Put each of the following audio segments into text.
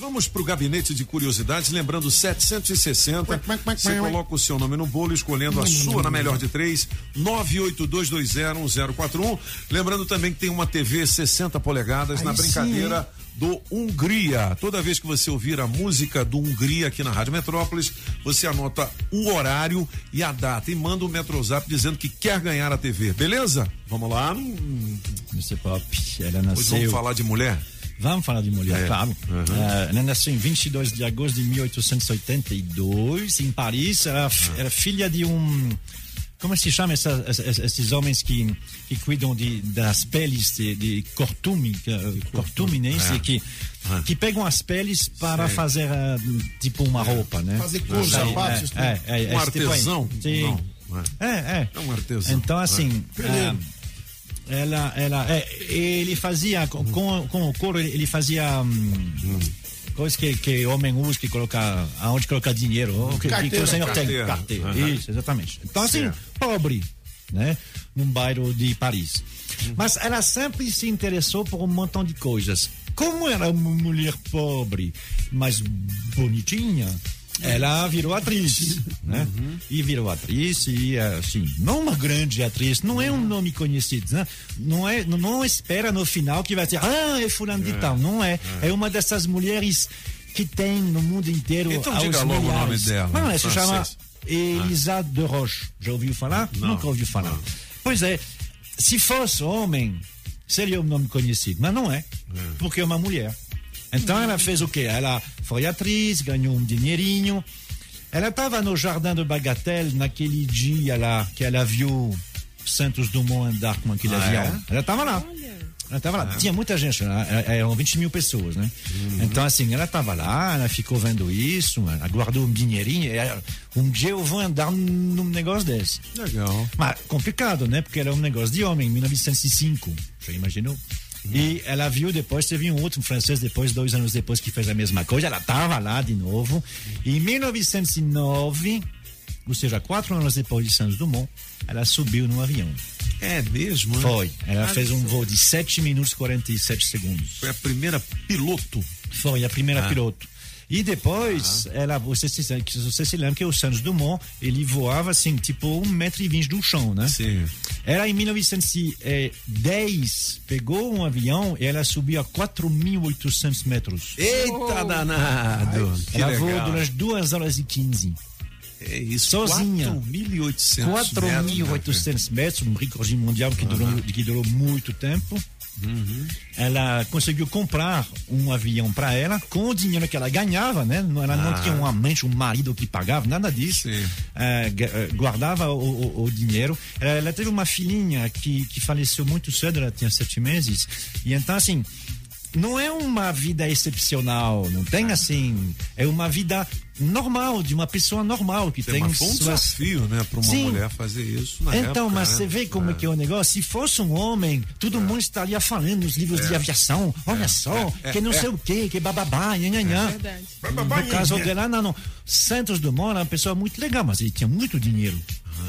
Vamos para o gabinete de curiosidades, lembrando 760. Você coloca o seu nome no bolo, escolhendo a sua na melhor de três, 982201041. Lembrando também que tem uma TV 60 polegadas Aí na sim, brincadeira do Hungria. Toda vez que você ouvir a música do Hungria aqui na Rádio Metrópolis, você anota o horário e a data e manda um Metrozap dizendo que quer ganhar a TV, beleza? Vamos lá. Mr. Pop, ela Pois nasceu. vamos falar de mulher? Vamos falar de mulher, É. claro. Uhum. Ela nasceu em 22 de agosto de 1882, em Paris. Era, Ah. era filha de um. Como se chama essa, essa- esses homens que, que cuidam de, das peles de, de cortume, que, eh, cortume, né? É. Que, que pegam as peles para Sei. fazer eh, tipo uma roupa, né? Fazer cores, Aí, sapatos, é, é, é, Um tipo artesão? Sim. Não, É, é. É um artesão. Então, assim, Peleiro. Ela, ela, é, ele fazia, com, com, com o couro, ele, fazia hum, coisas que, que homem usa, que coloca, aonde colocar dinheiro, ou que, que, que Carteira. o senhor Carteira. tem. Carteira. Aham. Isso, exatamente. Então, assim, Certo. pobre, né? Num bairro de Paris. Mas ela sempre se interessou por um montão de coisas. Como era uma mulher pobre, mas bonitinha, ela virou atriz, né? E virou atriz e assim, não uma grande atriz, não é um nome conhecido, né? Não é, não, não espera no final que vai dizer, ah, é fulano de tal, não é. É uma dessas mulheres que tem no mundo inteiro Então diga logo o nome milhares. dela, Não, ela se chama Elisa de Roche. Já ouviu falar? Não. Nunca ouviu falar. Pois é, se fosse homem, seria um nome conhecido, mas não é, porque é uma mulher. Então ela fez o quê? Ela foi atriz, ganhou um dinheirinho. Ela estava no Jardim de Bagatelle naquele dia lá que ela viu Santos Dumont andar com aquele Ah, avião. é? Ela estava lá. Ela estava lá. Tinha muita gente, né? Era- eram 20 mil pessoas, né? Então, assim, ela estava lá, ela ficou vendo isso, ela guardou um dinheirinho. e Um dia eu vou andar num negócio desse. Legal. Mas complicado, né? Porque era um negócio de homem, em 1905. Já imaginou? E ela viu depois, teve um outro francês depois, dois anos depois, que fez a mesma coisa. Ela estava lá de novo. E em 1909, ou seja, quatro anos depois de Santos Dumont, ela subiu num avião. É mesmo, né? Foi. Ela fez um voo de 7 minutos e 47 segundos. Foi a primeira piloto. Foi a primeira Ah. piloto. E depois, ela, você, se, você se lembra que o Santos Dumont, ele voava assim, tipo um metro e vinte do chão, né? Sim. Ela, em 1910, pegou um avião e ela subiu a 4.800 metros. Eita danado! Que ela voou durante 2 horas e 15. É isso. sozinha. 4.800 metros. 4.800 metros, um recorde mundial que durou, que durou muito tempo. Uhum. Ela conseguiu comprar um avião para ela com o dinheiro que ela ganhava, né? Não- Ela não Ah. tinha um amante, um marido que pagava, nada disso. Gu- eh, guardava o, o- o dinheiro. Ela, ela teve uma filhinha que, que faleceu muito cedo, ela tinha sete meses. E então, assim, não é uma vida excepcional, não Ah. tem assim. É uma vida normal, de uma pessoa normal que Tem tem, foi um suas desafio, né, para uma Sim. mulher fazer isso na então, época, mas né? você vê como é. que é o negócio. Se fosse um homem, todo mundo estaria falando nos livros de aviação. Olha só, é, que não é. sei o quê, que bababá, nhanhanhã. Verdade. No caso dela, não, não. Santos Dumont era uma pessoa muito legal, mas ele tinha muito dinheiro.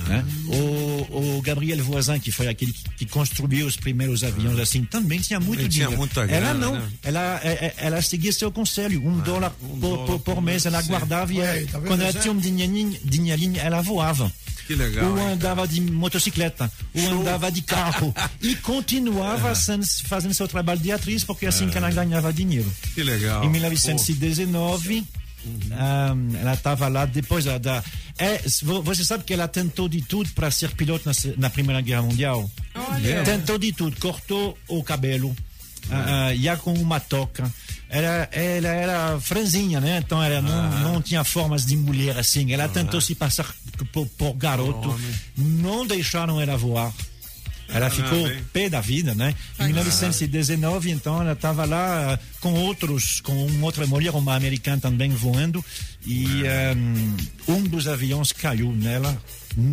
né? O, o Gabriel Voisin, que foi aquele que, construiu os primeiros aviões, assim, também tinha muito Ele tinha dinheiro. ela grana, não, né? ela, é- é- ela seguia seu conselho, um dólar, por, dólar por- por mês, ela guardava e Ué, ela- tá quando ela tinha um dinheirinho, dinheirinho, ela voava. Que legal, Ou hein, andava de motocicleta, ou andava de carro. e continuava sendo- fazendo seu trabalho de atriz, porque é assim que ela ganhava dinheiro. Que legal. Em 1919, ah, ela estava lá depois da. da- é, vo- você sabe que ela tentou de tudo para ser piloto na, na Primeira Guerra Mundial? Olha. Tentou de tudo, cortou o cabelo, ah, ah, ia com uma toca. Ela, ela era franzinha, né? Então ela não, não tinha formas de mulher assim. Ela tentou se passar por, por garoto. Não deixaram ela voar. Ela ficou bem. pé da vida, né? Em 1919, então, ela estava lá eh, com outros, com uma outra mulher, uma americana também voando, e um, um dos aviões caiu nela.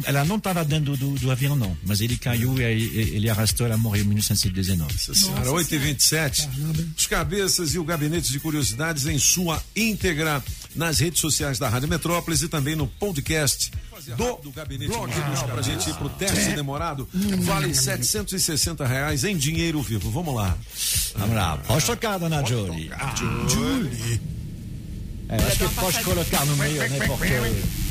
Ela não estava dentro do, do avião, não, mas ele caiu e aí ele arrastou, ela morreu em 1919. Nossa senhora, 8 e 27 Os cabeças e o gabinete de curiosidades em sua íntegra nas redes sociais da Rádio Metrópolis e também no podcast do, gabinete blog para a gente ir pro teste demorado. Vale 760 reais em dinheiro vivo. Vamos lá. Vamos lá, pode tocar, dona Jolie. Julie. pode colocar no meio, né? Porque.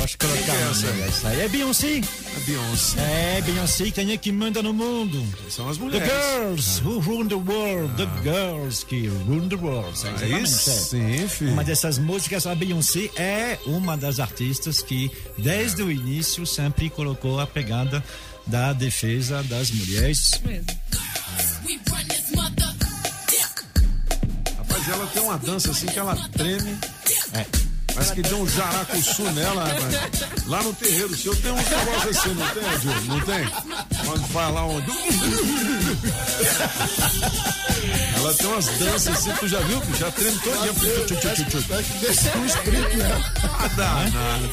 Pode colocar é essa? Essa aí é Beyoncé. A Beyoncé. É, Beyoncé, quem é que manda no mundo? São as The mulheres. girls who rule the world. The girls que rule the world. Aí Exatamente. é. sim, filho. Uma dessas músicas, a Beyoncé é uma das artistas que, desde o início, sempre colocou a pegada da defesa das mulheres. Rapaz, ela tem uma dança assim que ela treme. É. Parece que deu um jaracuçu nela, rapaz. Lá no terreiro seu tem uns negócios assim, não tem, Júlio? Não tem? Onde vai lá onde. Ela tem umas danças assim, tu já viu? Já treme todo dia. Desceu um espírito nela. Ah, danado.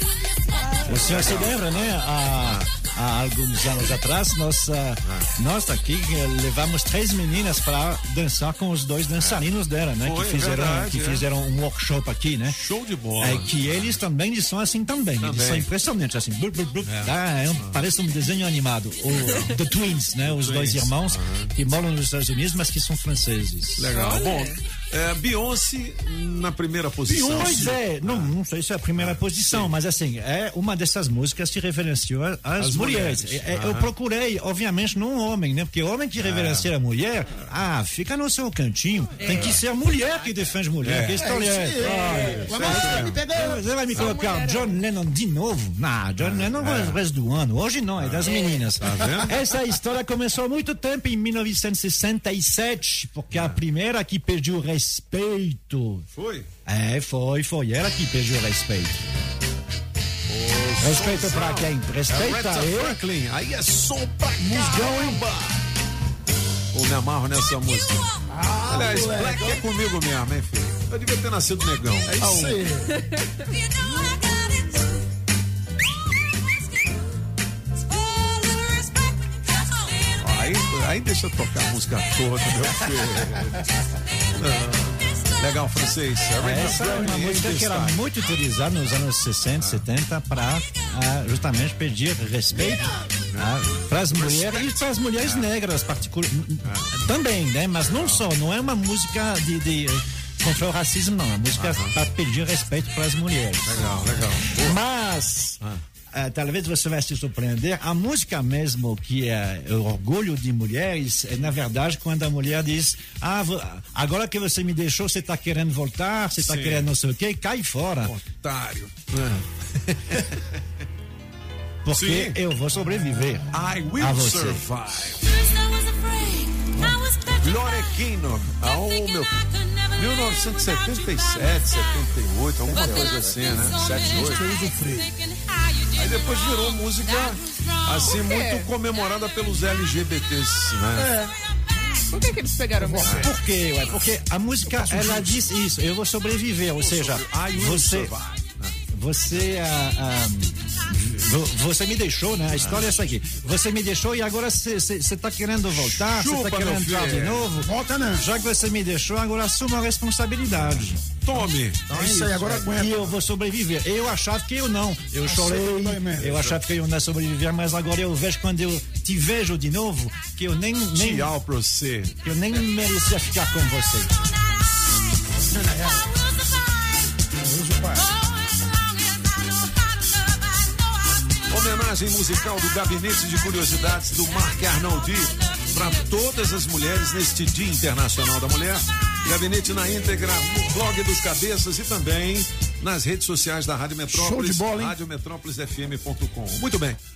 Senhor se lembra, né? Há, há alguns anos atrás, nós, ah, nós aqui eh, levamos três meninas para dançar com os dois dançarinos dela, né? Foi, que fizeram, verdade, que é. fizeram um workshop aqui, né? Show de bola. É que eles também são assim também. Eles Também. são impressionantes, assim. Blu, blu, blu. Ah, é um- parece um desenho animado. O The Twins, né? Os dois Twins, irmãos que moram nos Estados Unidos, mas que são franceses. Legal. Bom, é, Beyoncé na primeira posição. Pois é, não, não sei se é a primeira posição, mas assim, é uma dessas músicas que reverenciou as, As mulheres. mulheres. É, é, Eu procurei, obviamente, não um homem, né? Porque homem que reverencia a mulher, ah, fica no seu cantinho. Tem que ser a mulher que defende mulher. Que história é? Ah. Você vai me colocar John Lennon de novo? Não, John Lennon é o resto do ano. Hoje não, é das meninas. vendo? Essa história começou há muito tempo, em 1967, porque a primeira que pediu respeito. Foi? É, foi, foi ela que pediu respeito. Respeito pra quem? Respeita Aretha eu. Franklin. Aí é som pra caramba. Eu me amarro nessa música. Aliás, Black é comigo mesmo, hein, filho? Eu devia ter nascido negão. É isso aí. Aí, deixa eu tocar a música toda, meu filho. Não. Legal, francês. Aretha Essa é uma música que era muito utilizada nos anos 60, 70 para justamente pedir respeito para as mulheres e para as mulheres negras particular também, né? Mas não só, não é uma música de, de contra o racismo, não. É uma música para pedir respeito para as mulheres. Legal, legal. Mas eh, talvez você vai se surpreender. A música mesmo que é orgulho de mulheres é na verdade quando a mulher diz: ah, agora que você me deixou, você está querendo voltar, você está Sim. querendo não sei o quê, cai fora, Otário. porque Sim. eu vou sobreviver. I A will você. survive. Glória Gaynor. Oh, meu. 1977, 78, alguma coisa assim, né? 78. Aí depois virou música assim muito comemorada pelos LGBTs, né? Por que, que eles pegaram você? Por quê? Ué? Porque a música, ela diz isso, eu vou sobreviver, ou seja, você, você, ah, ah, vo- você me deixou, né? A história é essa aqui. Você me deixou e agora você está querendo voltar, você meu querendo entrar de novo. Volta não. Já que você me deixou, agora assuma a responsabilidade. Tome. É isso aí, agora E aguenta. eu vou sobreviver. Eu achava que eu não. Eu chorei, sobreviver. eu achava que eu não ia sobreviver, mas agora eu vejo quando eu te vejo de novo que eu nem, nem, Tchau pra você. eu nem merecia ficar com você. Usa o pai. Homenagem musical do Gabinete de Curiosidades do Marc Arnoldi para todas as mulheres neste Dia Internacional da Mulher. Gabinete na íntegra no blog dos Cabeças e também nas redes sociais da Rádio Metrópolis, Show de bola, hein? radiometrópolisfm.com. Muito bem.